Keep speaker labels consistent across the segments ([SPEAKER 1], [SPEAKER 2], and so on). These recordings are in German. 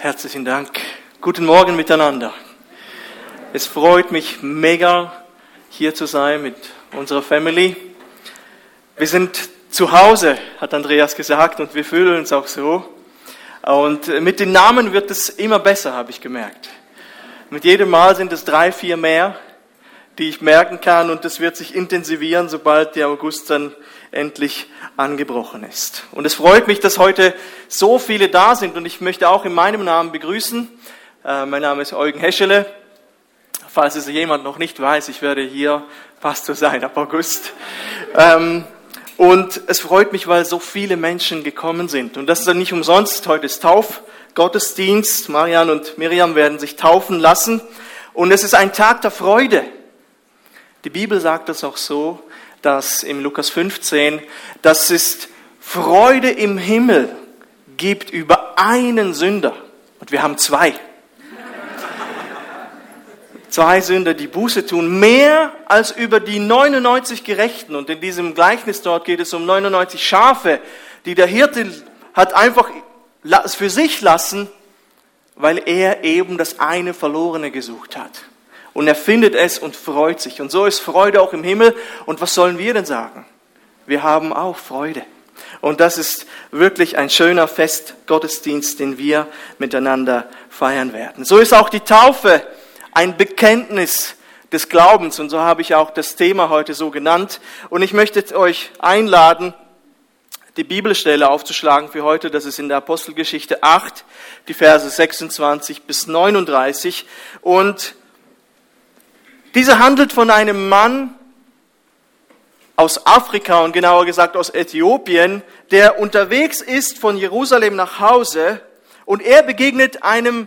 [SPEAKER 1] Herzlichen Dank. Guten Morgen miteinander. Es freut mich mega, hier zu sein mit unserer Family. Wir sind zu Hause, hat Andreas gesagt, und wir fühlen uns auch so. Und mit den Namen wird es immer besser, habe ich gemerkt. Mit jedem Mal sind es drei, vier mehr, die ich merken kann, und es wird sich intensivieren, sobald der August dann endlich angebrochen ist. Und es freut mich, dass heute so viele da sind, und ich möchte auch in meinem Namen begrüßen. Äh, mein Name ist Eugen Heschele. Falls es jemand noch nicht weiß, ich werde hier Pastor sein ab August. Ähm, und es freut mich, weil so viele Menschen gekommen sind. Und das ist dann nicht umsonst. Heute ist Taufgottesdienst. Marian und Miriam werden sich taufen lassen. Und es ist ein Tag der Freude. Die Bibel sagt das auch so, dass im Lukas 15, dass es Freude im Himmel gibt über einen Sünder. Und wir haben zwei. Zwei Sünder, die Buße tun, mehr als über die 99 Gerechten. Und in diesem Gleichnis dort geht es um 99 Schafe, die der Hirte hat einfach für sich lassen, weil er eben das eine Verlorene gesucht hat. Und er findet es und freut sich. Und so ist Freude auch im Himmel. Und was sollen wir denn sagen? Wir haben auch Freude. Und das ist wirklich ein schöner Festgottesdienst, den wir miteinander feiern werden. So ist auch die Taufe ein Bekenntnis des Glaubens. Und so habe ich auch das Thema heute so genannt. Und ich möchte euch einladen, die Bibelstelle aufzuschlagen für heute. Das ist in der Apostelgeschichte 8, die Verse 26 bis 39. Und diese handelt von einem Mann aus Afrika und genauer gesagt aus Äthiopien, der unterwegs ist von Jerusalem nach Hause und er begegnet einem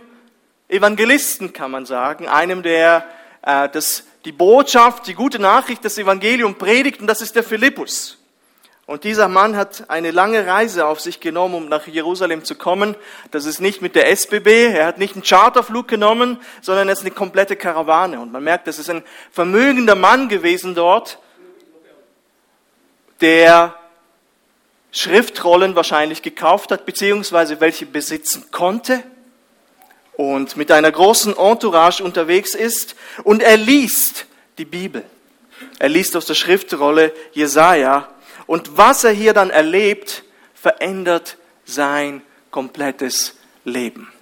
[SPEAKER 1] Evangelisten, kann man sagen, einem, der äh, das, die Botschaft, die gute Nachricht, das Evangelium predigt, und das ist der Philippus. Und dieser Mann hat eine lange Reise auf sich genommen, um nach Jerusalem zu kommen. Das ist nicht mit der SBB, er hat nicht einen Charterflug genommen, sondern es ist eine komplette Karawane. Und man merkt, das ist ein vermögender Mann gewesen dort, der Schriftrollen wahrscheinlich gekauft hat, beziehungsweise welche besitzen konnte und mit einer großen Entourage unterwegs ist und er liest die Bibel. Er liest aus der Schriftrolle Jesaja und was er hier dann erlebt, verändert sein komplettes Leben.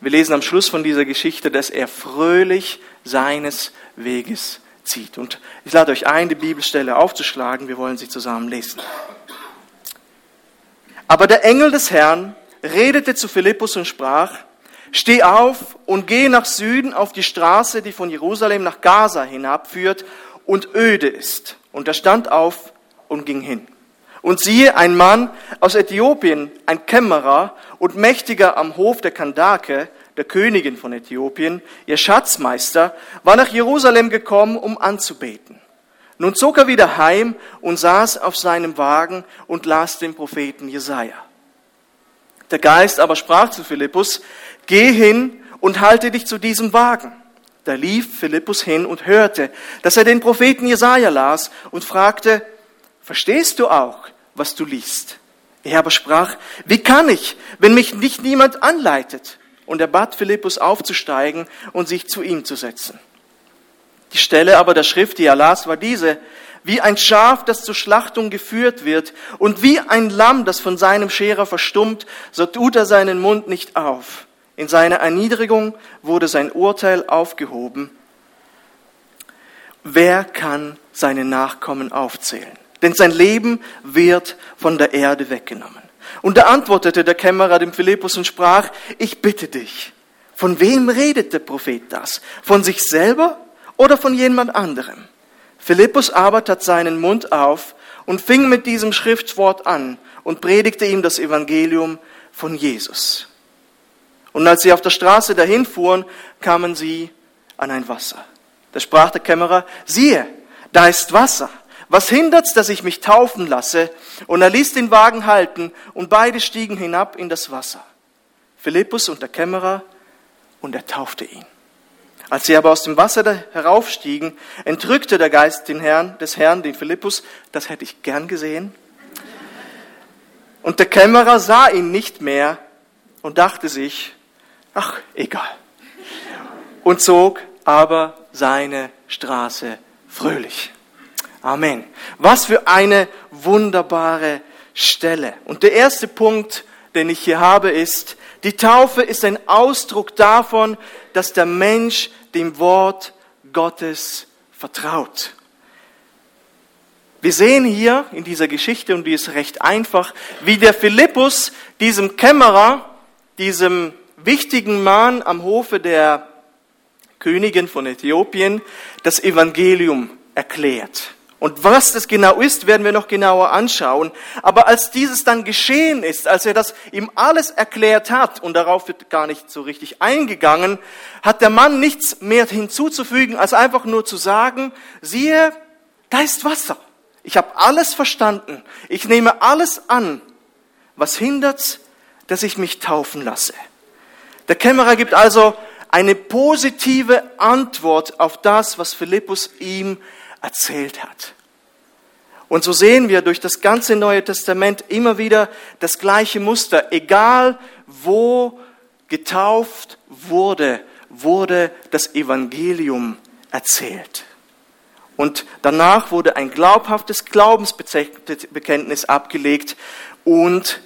[SPEAKER 1] Wir lesen am Schluss von dieser Geschichte, dass er fröhlich seines Weges zieht. Und ich lade euch ein, die Bibelstelle aufzuschlagen. Wir wollen sie zusammen lesen. Aber der Engel des Herrn redete zu Philippus und sprach, Steh auf und geh nach Süden auf die Straße, die von Jerusalem nach Gaza hinabführt und öde ist. Und er stand auf und ging hin. Und siehe, ein Mann aus Äthiopien, ein Kämmerer und Mächtiger am Hof der Kandake, der Königin von Äthiopien, ihr Schatzmeister, war nach Jerusalem gekommen, um anzubeten. Nun zog er wieder heim und saß auf seinem Wagen und las den Propheten Jesaja. Der Geist aber sprach zu Philippus, geh hin und halte dich zu diesem Wagen. Da lief Philippus hin und hörte, dass er den Propheten Jesaja las und fragte, verstehst du auch, was du liest? Er aber sprach, wie kann ich, wenn mich nicht niemand anleitet? Und er bat Philippus aufzusteigen und sich zu ihm zu setzen. Die Stelle aber der Schrift, die er las, war diese, wie ein Schaf, das zur Schlachtung geführt wird, und wie ein Lamm, das von seinem Scherer verstummt, so tut er seinen Mund nicht auf. In seiner Erniedrigung wurde sein Urteil aufgehoben. Wer kann seine Nachkommen aufzählen? Denn sein Leben wird von der Erde weggenommen. Und da antwortete der Kämmerer dem Philippus und sprach, ich bitte dich, von wem redet der Prophet das? Von sich selber oder von jemand anderem? Philippus aber tat seinen Mund auf und fing mit diesem Schriftwort an und predigte ihm das Evangelium von Jesus. Und als sie auf der Straße dahin fuhren, kamen sie an ein Wasser. Da sprach der Kämmerer, siehe, da ist Wasser. Was hindert's, dass ich mich taufen lasse? Und er ließ den Wagen halten und beide stiegen hinab in das Wasser. Philippus und der Kämmerer und er taufte ihn. Als sie aber aus dem Wasser heraufstiegen, entrückte der Geist den Herrn, des Herrn, den Philippus. Das hätte ich gern gesehen. Und der Kämmerer sah ihn nicht mehr und dachte sich, Ach, egal. Und zog aber seine Straße fröhlich. Amen. Was für eine wunderbare Stelle. Und der erste Punkt, den ich hier habe, ist, die Taufe ist ein Ausdruck davon, dass der Mensch dem Wort Gottes vertraut. Wir sehen hier in dieser Geschichte, und die ist recht einfach, wie der Philippus diesem Kämmerer, diesem wichtigen Mann am Hofe der Königin von Äthiopien, das Evangelium erklärt. Und was das genau ist, werden wir noch genauer anschauen. Aber als dieses dann geschehen ist, als er das ihm alles erklärt hat, und darauf wird gar nicht so richtig eingegangen, hat der Mann nichts mehr hinzuzufügen, als einfach nur zu sagen, siehe, da ist Wasser. Ich habe alles verstanden. Ich nehme alles an. Was hindert's, dass ich mich taufen lasse? Der Kämmerer gibt also eine positive Antwort auf das, was Philippus ihm erzählt hat. Und so sehen wir durch das ganze Neue Testament immer wieder das gleiche Muster. Egal wo getauft wurde, wurde das Evangelium erzählt. Und danach wurde ein glaubhaftes Glaubensbekenntnis abgelegt und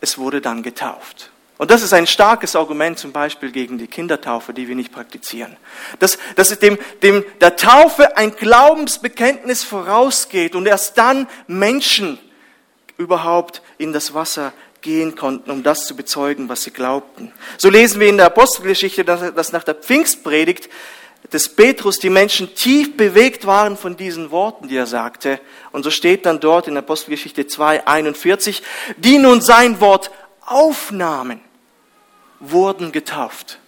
[SPEAKER 1] es wurde dann getauft. Und das ist ein starkes Argument zum Beispiel gegen die Kindertaufe, die wir nicht praktizieren. Dass, dass dem, dem, der Taufe ein Glaubensbekenntnis vorausgeht und erst dann Menschen überhaupt in das Wasser gehen konnten, um das zu bezeugen, was sie glaubten. So lesen wir in der Apostelgeschichte, dass, dass nach der Pfingstpredigt des Petrus die Menschen tief bewegt waren von diesen Worten, die er sagte. Und so steht dann dort in Apostelgeschichte 2, 41, die nun sein Wort aufnahmen wurden getauft.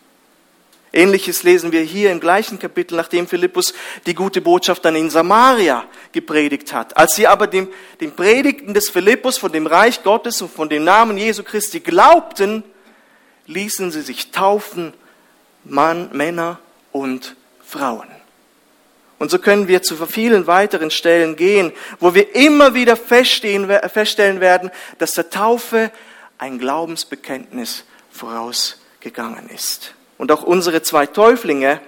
[SPEAKER 1] Ähnliches lesen wir hier im gleichen Kapitel, nachdem Philippus die gute Botschaft dann in Samaria gepredigt hat. Als sie aber dem, dem Predigten des Philippus von dem Reich Gottes und von dem Namen Jesu Christi glaubten, ließen sie sich taufen, Mann, Männer und Frauen. Und so können wir zu vielen weiteren Stellen gehen, wo wir immer wieder feststellen werden, dass der Taufe ein Glaubensbekenntnis vorausgegangen ist. Und auch unsere zwei Täuflinge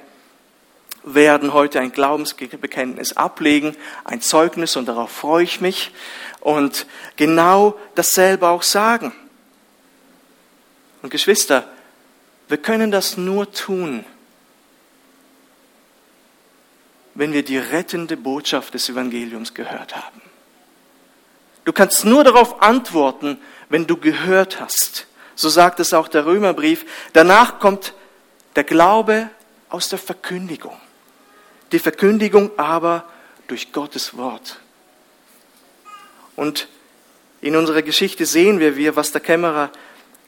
[SPEAKER 1] werden heute ein Glaubensbekenntnis ablegen, ein Zeugnis und darauf freue ich mich und genau dasselbe auch sagen. Und Geschwister, wir können das nur tun, wenn wir die rettende Botschaft des Evangeliums gehört haben. Du kannst nur darauf antworten, wenn du gehört hast. So sagt es auch der Römerbrief. Danach kommt der Glaube aus der Verkündigung. Die Verkündigung aber durch Gottes Wort. Und in unserer Geschichte sehen wir, was der Kämmerer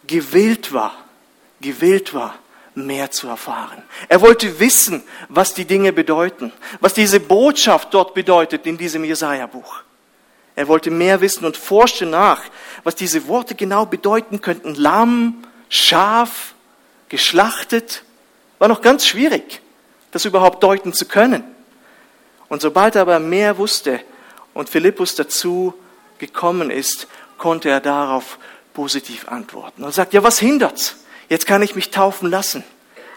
[SPEAKER 1] gewillt war, gewillt war, mehr zu erfahren. Er wollte wissen, was die Dinge bedeuten, was diese Botschaft dort bedeutet in diesem Jesaja-Buch. Er wollte mehr wissen und forschte nach, was diese Worte genau bedeuten könnten. Lamm, Schaf, geschlachtet. War noch ganz schwierig, das überhaupt deuten zu können. Und sobald er aber mehr wusste und Philippus dazu gekommen ist, konnte er darauf positiv antworten. Und sagt, ja, was hindert's? Jetzt kann ich mich taufen lassen.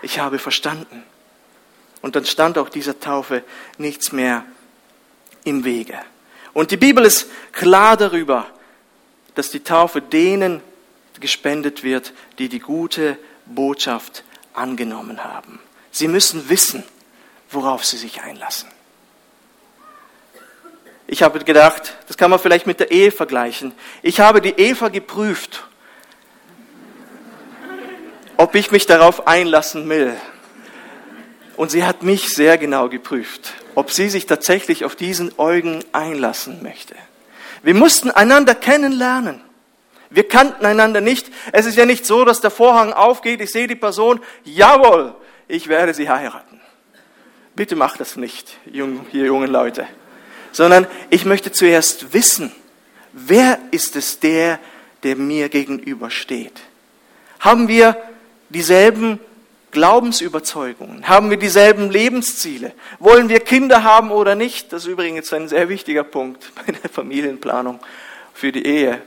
[SPEAKER 1] Ich habe verstanden. Und dann stand auch dieser Taufe nichts mehr im Wege. Und die Bibel ist klar darüber, dass die Taufe denen gespendet wird, die die gute Botschaft angenommen haben. Sie müssen wissen, worauf sie sich einlassen. Ich habe gedacht, das kann man vielleicht mit der Ehe vergleichen. Ich habe die Eva geprüft, ob ich mich darauf einlassen will. Und sie hat mich sehr genau geprüft, ob sie sich tatsächlich auf diesen Eugen einlassen möchte. Wir mussten einander kennenlernen. Wir kannten einander nicht. Es ist ja nicht so, dass der Vorhang aufgeht, ich sehe die Person, jawohl, ich werde sie heiraten. Bitte macht das nicht, ihr jungen Leute. Sondern ich möchte zuerst wissen, wer ist es der, der mir gegenübersteht? Haben wir dieselben Glaubensüberzeugungen? Haben wir dieselben Lebensziele? Wollen wir Kinder haben oder nicht? Das ist übrigens ein sehr wichtiger Punkt bei der Familienplanung für die Ehe.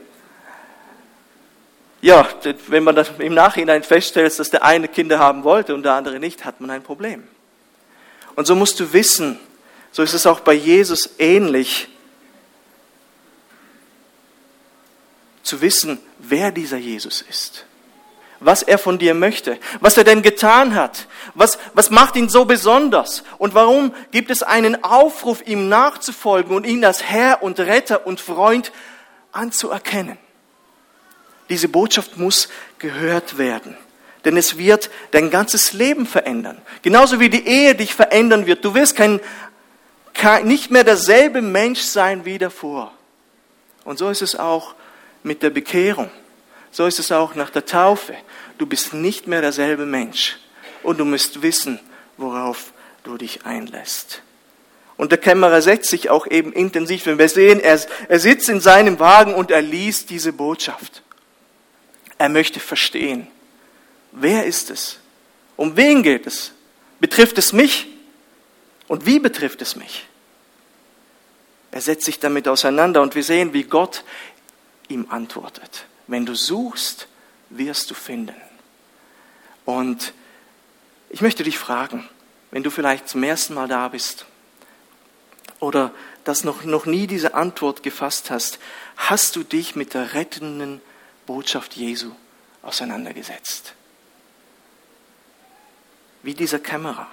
[SPEAKER 1] ja, wenn man im Nachhinein feststellt, dass der eine Kinder haben wollte und der andere nicht, hat man ein Problem. Und so musst du wissen, so ist es auch bei Jesus ähnlich, zu wissen, wer dieser Jesus ist was er von dir möchte, was er denn getan hat, was, was macht ihn so besonders und warum gibt es einen Aufruf, ihm nachzufolgen und ihn als Herr und Retter und Freund anzuerkennen. Diese Botschaft muss gehört werden, denn es wird dein ganzes Leben verändern. Genauso wie die Ehe dich verändern wird. Du wirst kein, kein, nicht mehr derselbe Mensch sein wie davor. Und so ist es auch mit der Bekehrung. So ist es auch nach der Taufe. Du bist nicht mehr derselbe Mensch und du musst wissen, worauf du dich einlässt. Und der Kämmerer setzt sich auch eben intensiv, wenn wir sehen, er, er sitzt in seinem Wagen und er liest diese Botschaft. Er möchte verstehen, wer ist es? Um wen geht es? Betrifft es mich? Und wie betrifft es mich? Er setzt sich damit auseinander und wir sehen, wie Gott ihm antwortet. Wenn du suchst, wirst du finden. Und ich möchte dich fragen, wenn du vielleicht zum ersten Mal da bist oder das noch, noch nie diese Antwort gefasst hast, hast du dich mit der rettenden Botschaft Jesu auseinandergesetzt? Wie dieser Kämmerer.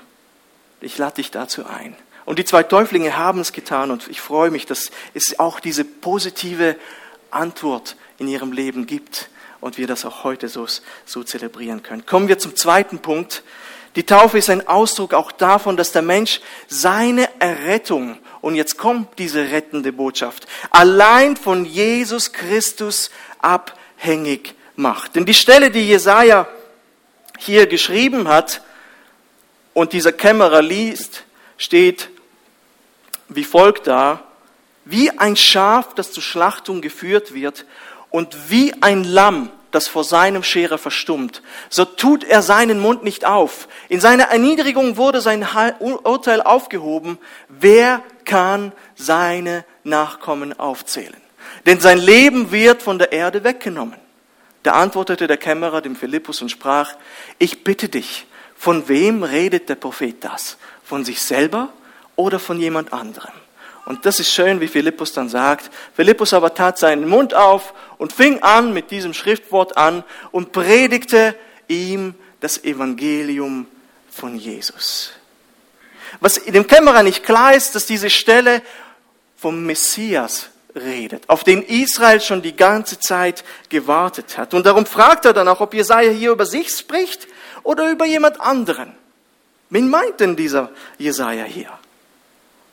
[SPEAKER 1] Ich lade dich dazu ein. Und die zwei Täuflinge haben es getan und ich freue mich, dass es auch diese positive Antwort in ihrem Leben gibt und wir das auch heute so, so zelebrieren können. Kommen wir zum zweiten Punkt. Die Taufe ist ein Ausdruck auch davon, dass der Mensch seine Errettung, und jetzt kommt diese rettende Botschaft, allein von Jesus Christus abhängig macht. Denn die Stelle, die Jesaja hier geschrieben hat und dieser Kämmerer liest, steht wie folgt da, wie ein Schaf, das zur Schlachtung geführt wird und wie ein Lamm, das vor seinem Scherer verstummt, so tut er seinen Mund nicht auf. In seiner Erniedrigung wurde sein Urteil aufgehoben. Wer kann seine Nachkommen aufzählen? Denn sein Leben wird von der Erde weggenommen. Da antwortete der Kämmerer dem Philippus und sprach, ich bitte dich, von wem redet der Prophet das? Von sich selber oder von jemand anderem? Und das ist schön, wie Philippus dann sagt. Philippus aber tat seinen Mund auf und fing an mit diesem Schriftwort an und predigte ihm das Evangelium von Jesus. Was dem Kämmerer nicht klar ist, dass diese Stelle vom Messias redet, auf den Israel schon die ganze Zeit gewartet hat. Und darum fragt er dann auch, ob Jesaja hier über sich spricht oder über jemand anderen. Wen meint denn dieser Jesaja hier?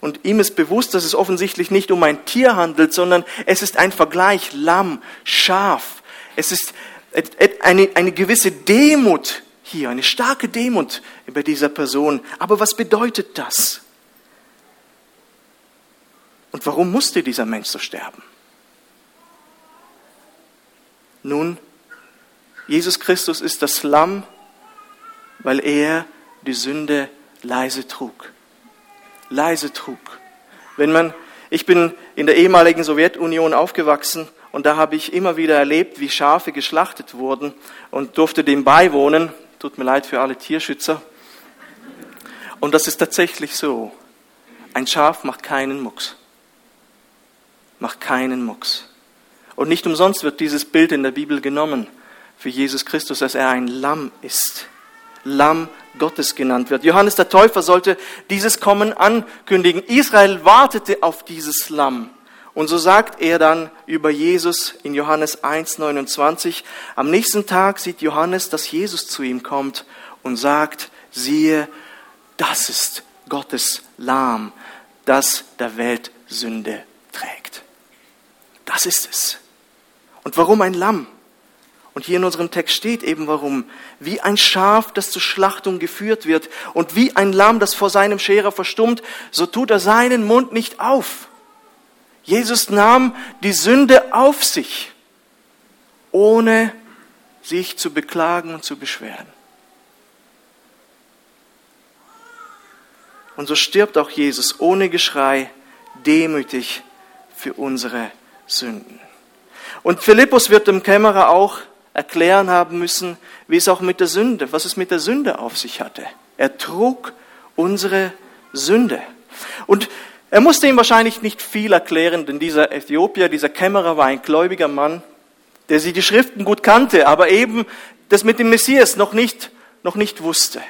[SPEAKER 1] Und ihm ist bewusst, dass es offensichtlich nicht um ein Tier handelt, sondern es ist ein Vergleich Lamm, Schaf. Es ist eine, eine gewisse Demut hier, eine starke Demut bei dieser Person. Aber was bedeutet das? Und warum musste dieser Mensch so sterben? Nun, Jesus Christus ist das Lamm, weil er die Sünde leise trug leise trug. Wenn man, ich bin in der ehemaligen Sowjetunion aufgewachsen und da habe ich immer wieder erlebt, wie Schafe geschlachtet wurden und durfte dem beiwohnen. Tut mir leid für alle Tierschützer. Und das ist tatsächlich so. Ein Schaf macht keinen Mucks. Macht keinen Mucks. Und nicht umsonst wird dieses Bild in der Bibel genommen für Jesus Christus, dass er ein Lamm ist. Lamm Gottes genannt wird. Johannes der Täufer sollte dieses Kommen ankündigen. Israel wartete auf dieses Lamm. Und so sagt er dann über Jesus in Johannes 1,29, am nächsten Tag sieht Johannes, dass Jesus zu ihm kommt und sagt, siehe, das ist Gottes Lamm, das der Welt Sünde trägt. Das ist es. Und warum ein Lamm? Und hier in unserem Text steht eben warum. Wie ein Schaf, das zur Schlachtung geführt wird und wie ein Lamm, das vor seinem Scherer verstummt, so tut er seinen Mund nicht auf. Jesus nahm die Sünde auf sich, ohne sich zu beklagen und zu beschweren. Und so stirbt auch Jesus ohne Geschrei, demütig für unsere Sünden. Und Philippus wird dem Kämmerer auch erklären haben müssen, wie es auch mit der Sünde, was es mit der Sünde auf sich hatte. Er trug unsere Sünde. Und er musste ihm wahrscheinlich nicht viel erklären, denn dieser Äthiopier, dieser Kämmerer war ein gläubiger Mann, der sie die Schriften gut kannte, aber eben das mit dem Messias noch nicht, noch nicht wusste.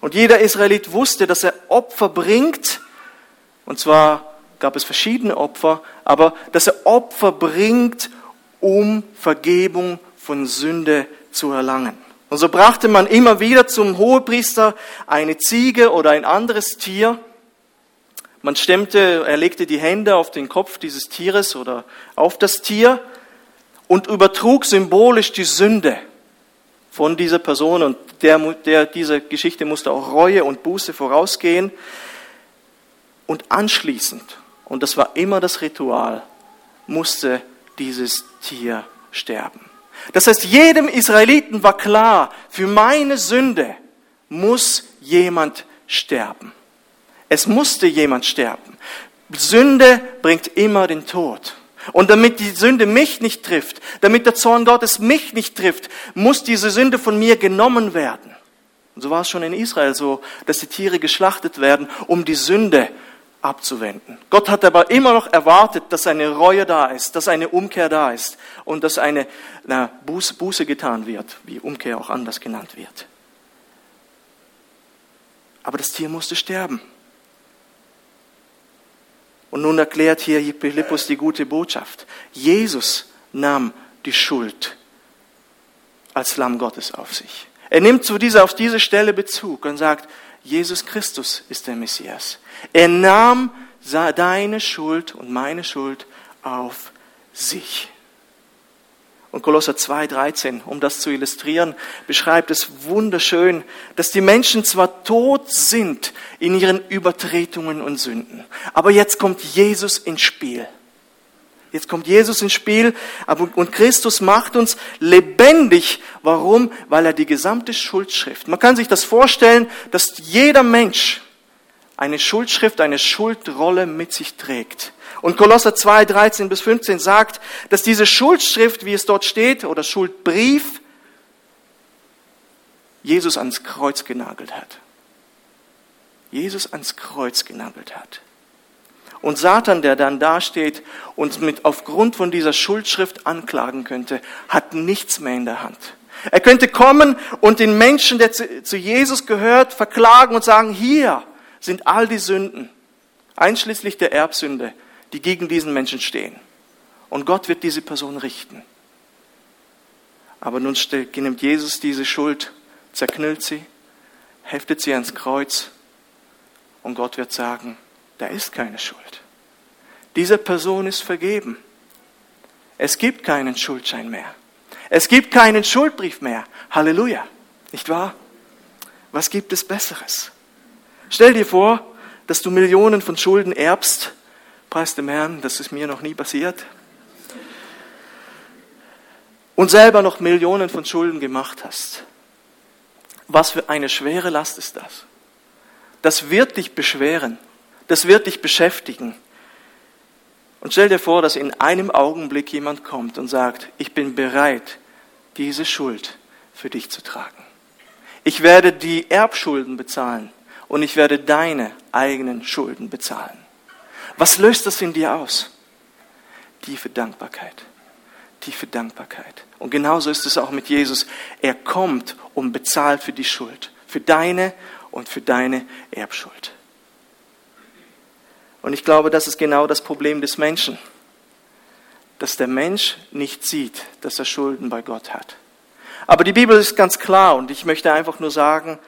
[SPEAKER 1] Und jeder Israelit wusste, dass er Opfer bringt, und zwar gab es verschiedene Opfer, aber dass er Opfer bringt, um Vergebung von Sünde zu erlangen. Und so brachte man immer wieder zum Hohepriester eine Ziege oder ein anderes Tier. Man stemmte, er legte die Hände auf den Kopf dieses Tieres oder auf das Tier und übertrug symbolisch die Sünde von dieser Person. Und der, der, dieser Geschichte musste auch Reue und Buße vorausgehen. Und anschließend, und das war immer das Ritual, musste dieses Tier sterben. Das heißt, jedem Israeliten war klar, für meine Sünde muss jemand sterben. Es musste jemand sterben. Sünde bringt immer den Tod. Und damit die Sünde mich nicht trifft, damit der Zorn Gottes mich nicht trifft, muss diese Sünde von mir genommen werden. Und so war es schon in Israel so, dass die Tiere geschlachtet werden, um die Sünde abzuwenden. Gott hat aber immer noch erwartet, dass eine Reue da ist, dass eine Umkehr da ist und dass eine na, Buße, Buße getan wird, wie Umkehr auch anders genannt wird. Aber das Tier musste sterben. Und nun erklärt hier Philippus die gute Botschaft. Jesus nahm die Schuld als Lamm Gottes auf sich. Er nimmt zu dieser, auf diese Stelle Bezug und sagt, Jesus Christus ist der Messias. Er nahm deine Schuld und meine Schuld auf sich. Und Kolosser 2,13, um das zu illustrieren, beschreibt es wunderschön, dass die Menschen zwar tot sind in ihren Übertretungen und Sünden, aber jetzt kommt Jesus ins Spiel. Jetzt kommt Jesus ins Spiel und Christus macht uns lebendig. Warum? Weil er die gesamte Schuldschrift, man kann sich das vorstellen, dass jeder Mensch eine Schuldschrift, eine Schuldrolle mit sich trägt. Und Kolosser 2, 13 bis 15 sagt, dass diese Schuldschrift, wie es dort steht, oder Schuldbrief, Jesus ans Kreuz genagelt hat. Jesus ans Kreuz genagelt hat. Und Satan, der dann dasteht und mit aufgrund von dieser Schuldschrift anklagen könnte, hat nichts mehr in der Hand. Er könnte kommen und den Menschen, der zu Jesus gehört, verklagen und sagen, hier sind all die Sünden, einschließlich der Erbsünde, die gegen diesen Menschen stehen. Und Gott wird diese Person richten. Aber nun nimmt Jesus diese Schuld, zerknüllt sie, heftet sie ans Kreuz und Gott wird sagen, da ist keine Schuld. Diese Person ist vergeben. Es gibt keinen Schuldschein mehr. Es gibt keinen Schuldbrief mehr. Halleluja. Nicht wahr? Was gibt es Besseres? Stell dir vor, dass du Millionen von Schulden erbst Preis dem Herrn, das ist mir noch nie passiert. Und selber noch Millionen von Schulden gemacht hast. Was für eine schwere Last ist das? Das wird dich beschweren. Das wird dich beschäftigen. Und stell dir vor, dass in einem Augenblick jemand kommt und sagt, ich bin bereit, diese Schuld für dich zu tragen. Ich werde die Erbschulden bezahlen und ich werde deine eigenen Schulden bezahlen. Was löst das in dir aus? Tiefe Dankbarkeit. Tiefe Dankbarkeit. Und genauso ist es auch mit Jesus. Er kommt und bezahlt für die Schuld. Für deine und für deine Erbschuld. Und ich glaube, das ist genau das Problem des Menschen. Dass der Mensch nicht sieht, dass er Schulden bei Gott hat. Aber die Bibel ist ganz klar und ich möchte einfach nur sagen,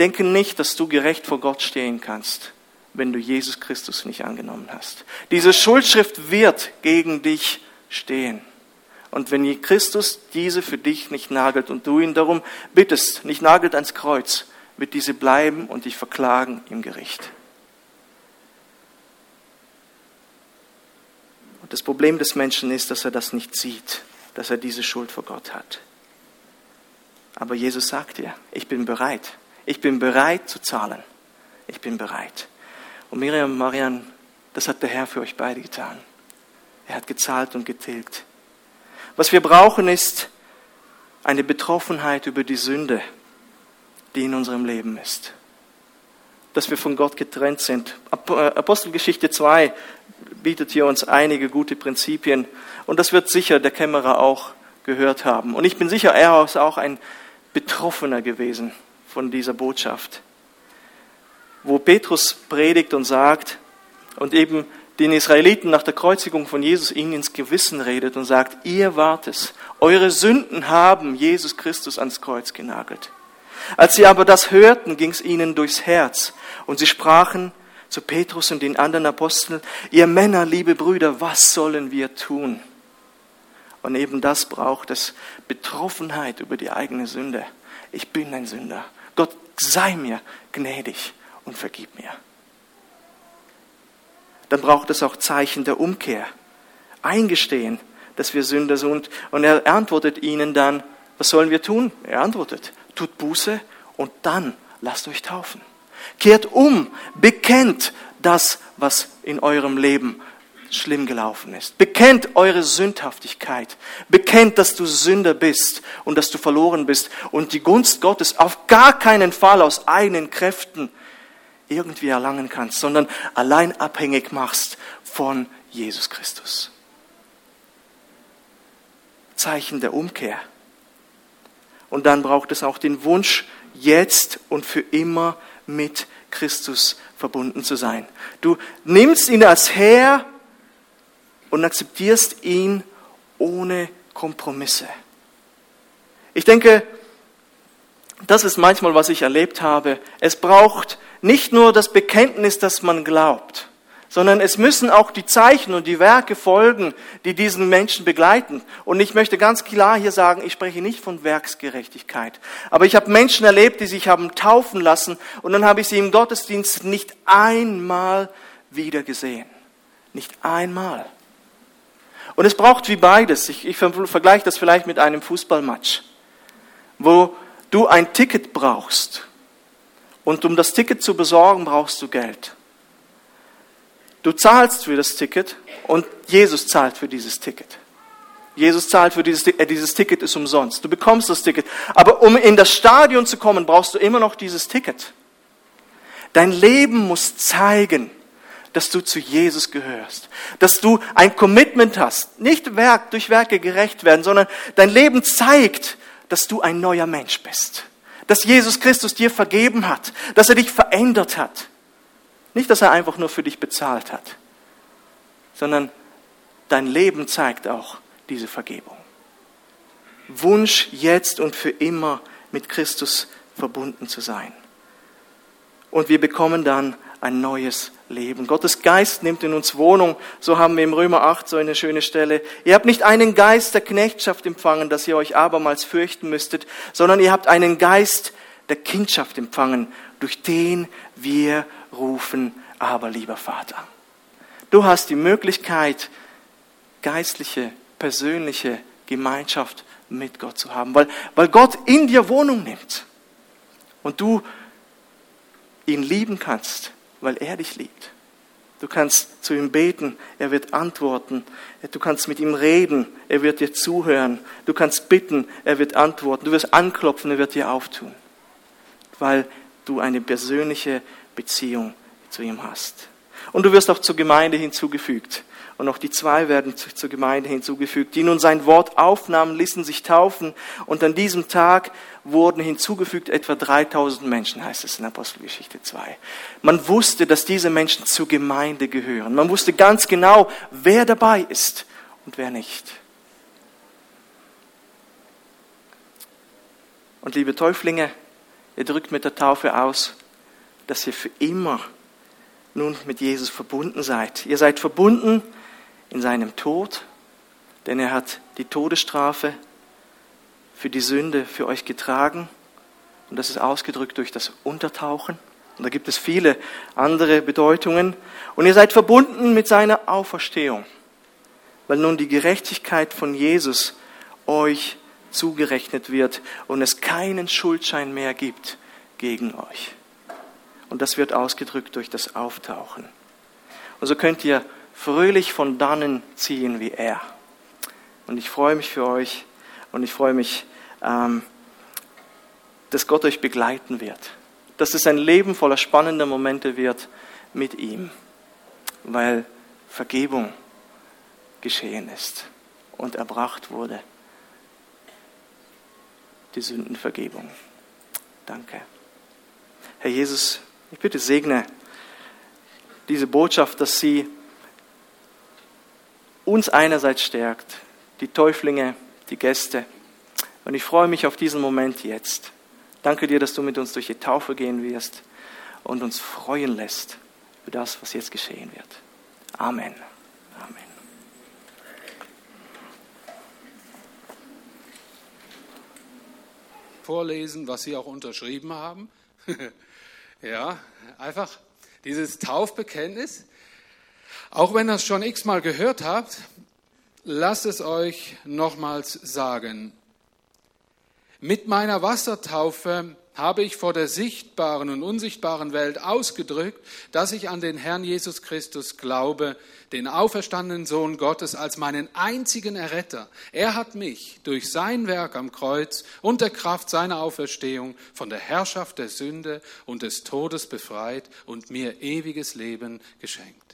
[SPEAKER 1] denke nicht, dass du gerecht vor Gott stehen kannst wenn du Jesus Christus nicht angenommen hast. Diese Schuldschrift wird gegen dich stehen. Und wenn Christus diese für dich nicht nagelt und du ihn darum bittest, nicht nagelt ans Kreuz, wird diese bleiben und dich verklagen im Gericht. Und das Problem des Menschen ist, dass er das nicht sieht, dass er diese Schuld vor Gott hat. Aber Jesus sagt dir, ich bin bereit. Ich bin bereit zu zahlen. Ich bin bereit. Und Miriam und Marian, das hat der Herr für euch beide getan. Er hat gezahlt und getilgt. Was wir brauchen ist eine Betroffenheit über die Sünde, die in unserem Leben ist. Dass wir von Gott getrennt sind. Äh, Apostelgeschichte 2 bietet hier uns einige gute Prinzipien und das wird sicher der Kämmerer auch gehört haben. Und ich bin sicher, er ist auch ein Betroffener gewesen von dieser Botschaft. Wo Petrus predigt und sagt und eben den Israeliten nach der Kreuzigung von Jesus ihnen ins Gewissen redet und sagt, ihr wart es, eure Sünden haben Jesus Christus ans Kreuz genagelt. Als sie aber das hörten, ging es ihnen durchs Herz und sie sprachen zu Petrus und den anderen Aposteln, ihr Männer, liebe Brüder, was sollen wir tun? Und eben das braucht es, Betroffenheit über die eigene Sünde. Ich bin ein Sünder. Gott sei mir gnädig und vergib mir. Dann braucht es auch Zeichen der Umkehr. Eingestehen, dass wir Sünder sind. Und er antwortet ihnen dann, was sollen wir tun? Er antwortet, tut Buße und dann lasst euch taufen. Kehrt um, bekennt das, was in eurem Leben schlimm gelaufen ist. Bekennt eure Sündhaftigkeit. Bekennt, dass du Sünder bist und dass du verloren bist und die Gunst Gottes auf gar keinen Fall aus eigenen Kräften irgendwie erlangen kannst, sondern allein abhängig machst von Jesus Christus. Zeichen der Umkehr. Und dann braucht es auch den Wunsch, jetzt und für immer mit Christus verbunden zu sein. Du nimmst ihn als Herr und akzeptierst ihn ohne Kompromisse. Ich denke, das ist manchmal, was ich erlebt habe. Es braucht nicht nur das Bekenntnis, dass man glaubt, sondern es müssen auch die Zeichen und die Werke folgen, die diesen Menschen begleiten. Und ich möchte ganz klar hier sagen, ich spreche nicht von Werksgerechtigkeit. Aber ich habe Menschen erlebt, die sich haben taufen lassen und dann habe ich sie im Gottesdienst nicht einmal wieder gesehen. Nicht einmal. Und es braucht wie beides. Ich, ich vergleiche das vielleicht mit einem Fußballmatch, wo du ein Ticket brauchst. Und um das Ticket zu besorgen, brauchst du Geld. Du zahlst für das Ticket und Jesus zahlt für dieses Ticket. Jesus zahlt für dieses Ticket, äh, dieses Ticket ist umsonst. Du bekommst das Ticket. Aber um in das Stadion zu kommen, brauchst du immer noch dieses Ticket. Dein Leben muss zeigen, dass du zu Jesus gehörst, dass du ein Commitment hast, nicht Werk durch Werke gerecht werden, sondern dein Leben zeigt, dass du ein neuer Mensch bist, dass Jesus Christus dir vergeben hat, dass er dich verändert hat. Nicht, dass er einfach nur für dich bezahlt hat, sondern dein Leben zeigt auch diese Vergebung. Wunsch jetzt und für immer mit Christus verbunden zu sein. Und wir bekommen dann ein neues Leben. Gottes Geist nimmt in uns Wohnung. So haben wir im Römer 8 so eine schöne Stelle. Ihr habt nicht einen Geist der Knechtschaft empfangen, dass ihr euch abermals fürchten müsstet, sondern ihr habt einen Geist der Kindschaft empfangen, durch den wir rufen, aber lieber Vater. Du hast die Möglichkeit, geistliche, persönliche Gemeinschaft mit Gott zu haben, weil, weil Gott in dir Wohnung nimmt und du ihn lieben kannst weil er dich liebt. Du kannst zu ihm beten, er wird antworten. Du kannst mit ihm reden, er wird dir zuhören. Du kannst bitten, er wird antworten. Du wirst anklopfen, er wird dir auftun. Weil du eine persönliche Beziehung zu ihm hast. Und du wirst auch zur Gemeinde hinzugefügt. Und auch die zwei werden zur Gemeinde hinzugefügt. Die nun sein Wort aufnahmen, ließen sich taufen. Und an diesem Tag wurden hinzugefügt etwa 3000 Menschen, heißt es in Apostelgeschichte 2. Man wusste, dass diese Menschen zur Gemeinde gehören. Man wusste ganz genau, wer dabei ist und wer nicht. Und liebe Täuflinge, ihr drückt mit der Taufe aus, dass ihr für immer nun mit Jesus verbunden seid. Ihr seid verbunden in seinem Tod, denn er hat die Todesstrafe für die Sünde für euch getragen. Und das ist ausgedrückt durch das Untertauchen. Und da gibt es viele andere Bedeutungen. Und ihr seid verbunden mit seiner Auferstehung, weil nun die Gerechtigkeit von Jesus euch zugerechnet wird und es keinen Schuldschein mehr gibt gegen euch. Und das wird ausgedrückt durch das Auftauchen. Und so könnt ihr fröhlich von dannen ziehen wie er. Und ich freue mich für euch und ich freue mich ähm, dass Gott euch begleiten wird. Dass es ein Leben voller spannender Momente wird mit ihm, weil Vergebung geschehen ist und erbracht wurde. Die Sündenvergebung. Danke. Herr Jesus, ich bitte segne diese Botschaft, dass sie uns einerseits stärkt, die Täuflinge, die Gäste. Und ich freue mich auf diesen Moment jetzt. Danke dir, dass du mit uns durch die Taufe gehen wirst und uns freuen lässt über das, was jetzt geschehen wird. Amen. Amen.
[SPEAKER 2] Vorlesen, was Sie auch unterschrieben haben. ja, einfach dieses Taufbekenntnis. Auch wenn ihr es schon x-mal gehört habt, lasst es euch nochmals sagen. Mit meiner Wassertaufe habe ich vor der sichtbaren und unsichtbaren Welt ausgedrückt, dass ich an den Herrn Jesus Christus glaube, den auferstandenen Sohn Gottes als meinen einzigen Erretter. Er hat mich durch sein Werk am Kreuz und der Kraft seiner Auferstehung von der Herrschaft der Sünde und des Todes befreit und mir ewiges Leben geschenkt.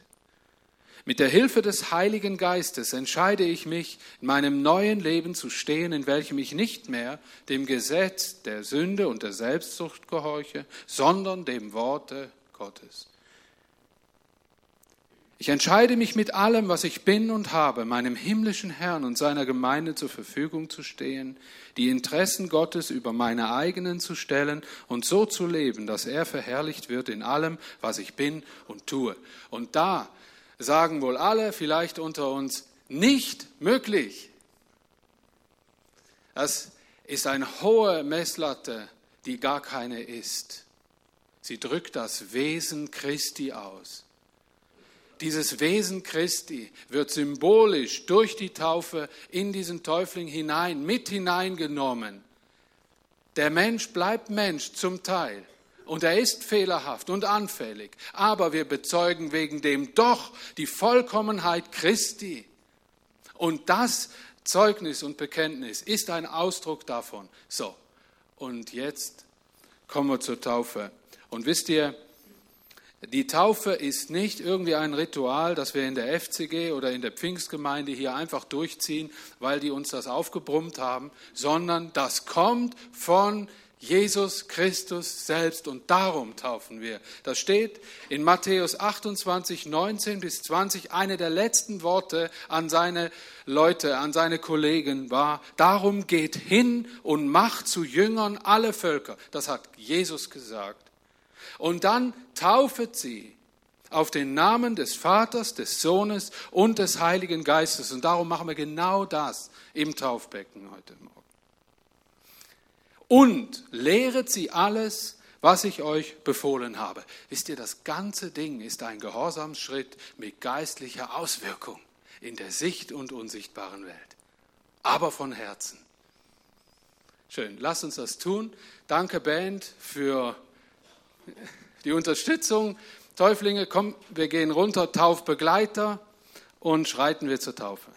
[SPEAKER 2] Mit der Hilfe des Heiligen Geistes entscheide ich mich, in meinem neuen Leben zu stehen, in welchem ich nicht mehr dem Gesetz der Sünde und der Selbstsucht gehorche, sondern dem Worte Gottes. Ich entscheide mich mit allem, was ich bin und habe, meinem himmlischen Herrn und seiner Gemeinde zur Verfügung zu stehen, die Interessen Gottes über meine eigenen zu stellen und so zu leben, dass er verherrlicht wird in allem, was ich bin und tue. Und da sagen wohl alle vielleicht unter uns, nicht möglich. Das ist eine hohe Messlatte, die gar keine ist. Sie drückt das Wesen Christi aus. Dieses Wesen Christi wird symbolisch durch die Taufe in diesen Täufling hinein, mit hineingenommen. Der Mensch bleibt Mensch zum Teil und er ist fehlerhaft und anfällig, aber wir bezeugen wegen dem doch die Vollkommenheit Christi. Und das Zeugnis und Bekenntnis ist ein Ausdruck davon. So, und jetzt kommen wir zur Taufe. Und wisst ihr, die Taufe ist nicht irgendwie ein Ritual, das wir in der FCG oder in der Pfingstgemeinde hier einfach durchziehen, weil die uns das aufgebrummt haben, sondern das kommt von Jesus Christus selbst und darum taufen wir. Das steht in Matthäus 28, 19 bis 20. Eine der letzten Worte an seine Leute, an seine Kollegen war, darum geht hin und macht zu Jüngern alle Völker. Das hat Jesus gesagt. Und dann taufet sie auf den Namen des Vaters, des Sohnes und des Heiligen Geistes. Und darum machen wir genau das im Taufbecken heute Morgen und lehret sie alles, was ich euch befohlen habe. Wisst ihr, das ganze Ding ist ein Gehorsamsschritt mit geistlicher Auswirkung in der sicht- und unsichtbaren Welt, aber von Herzen. Schön, lasst uns das tun. Danke, Band, für die Unterstützung. Täuflinge, komm, wir gehen runter, Taufbegleiter und schreiten wir zur Taufe.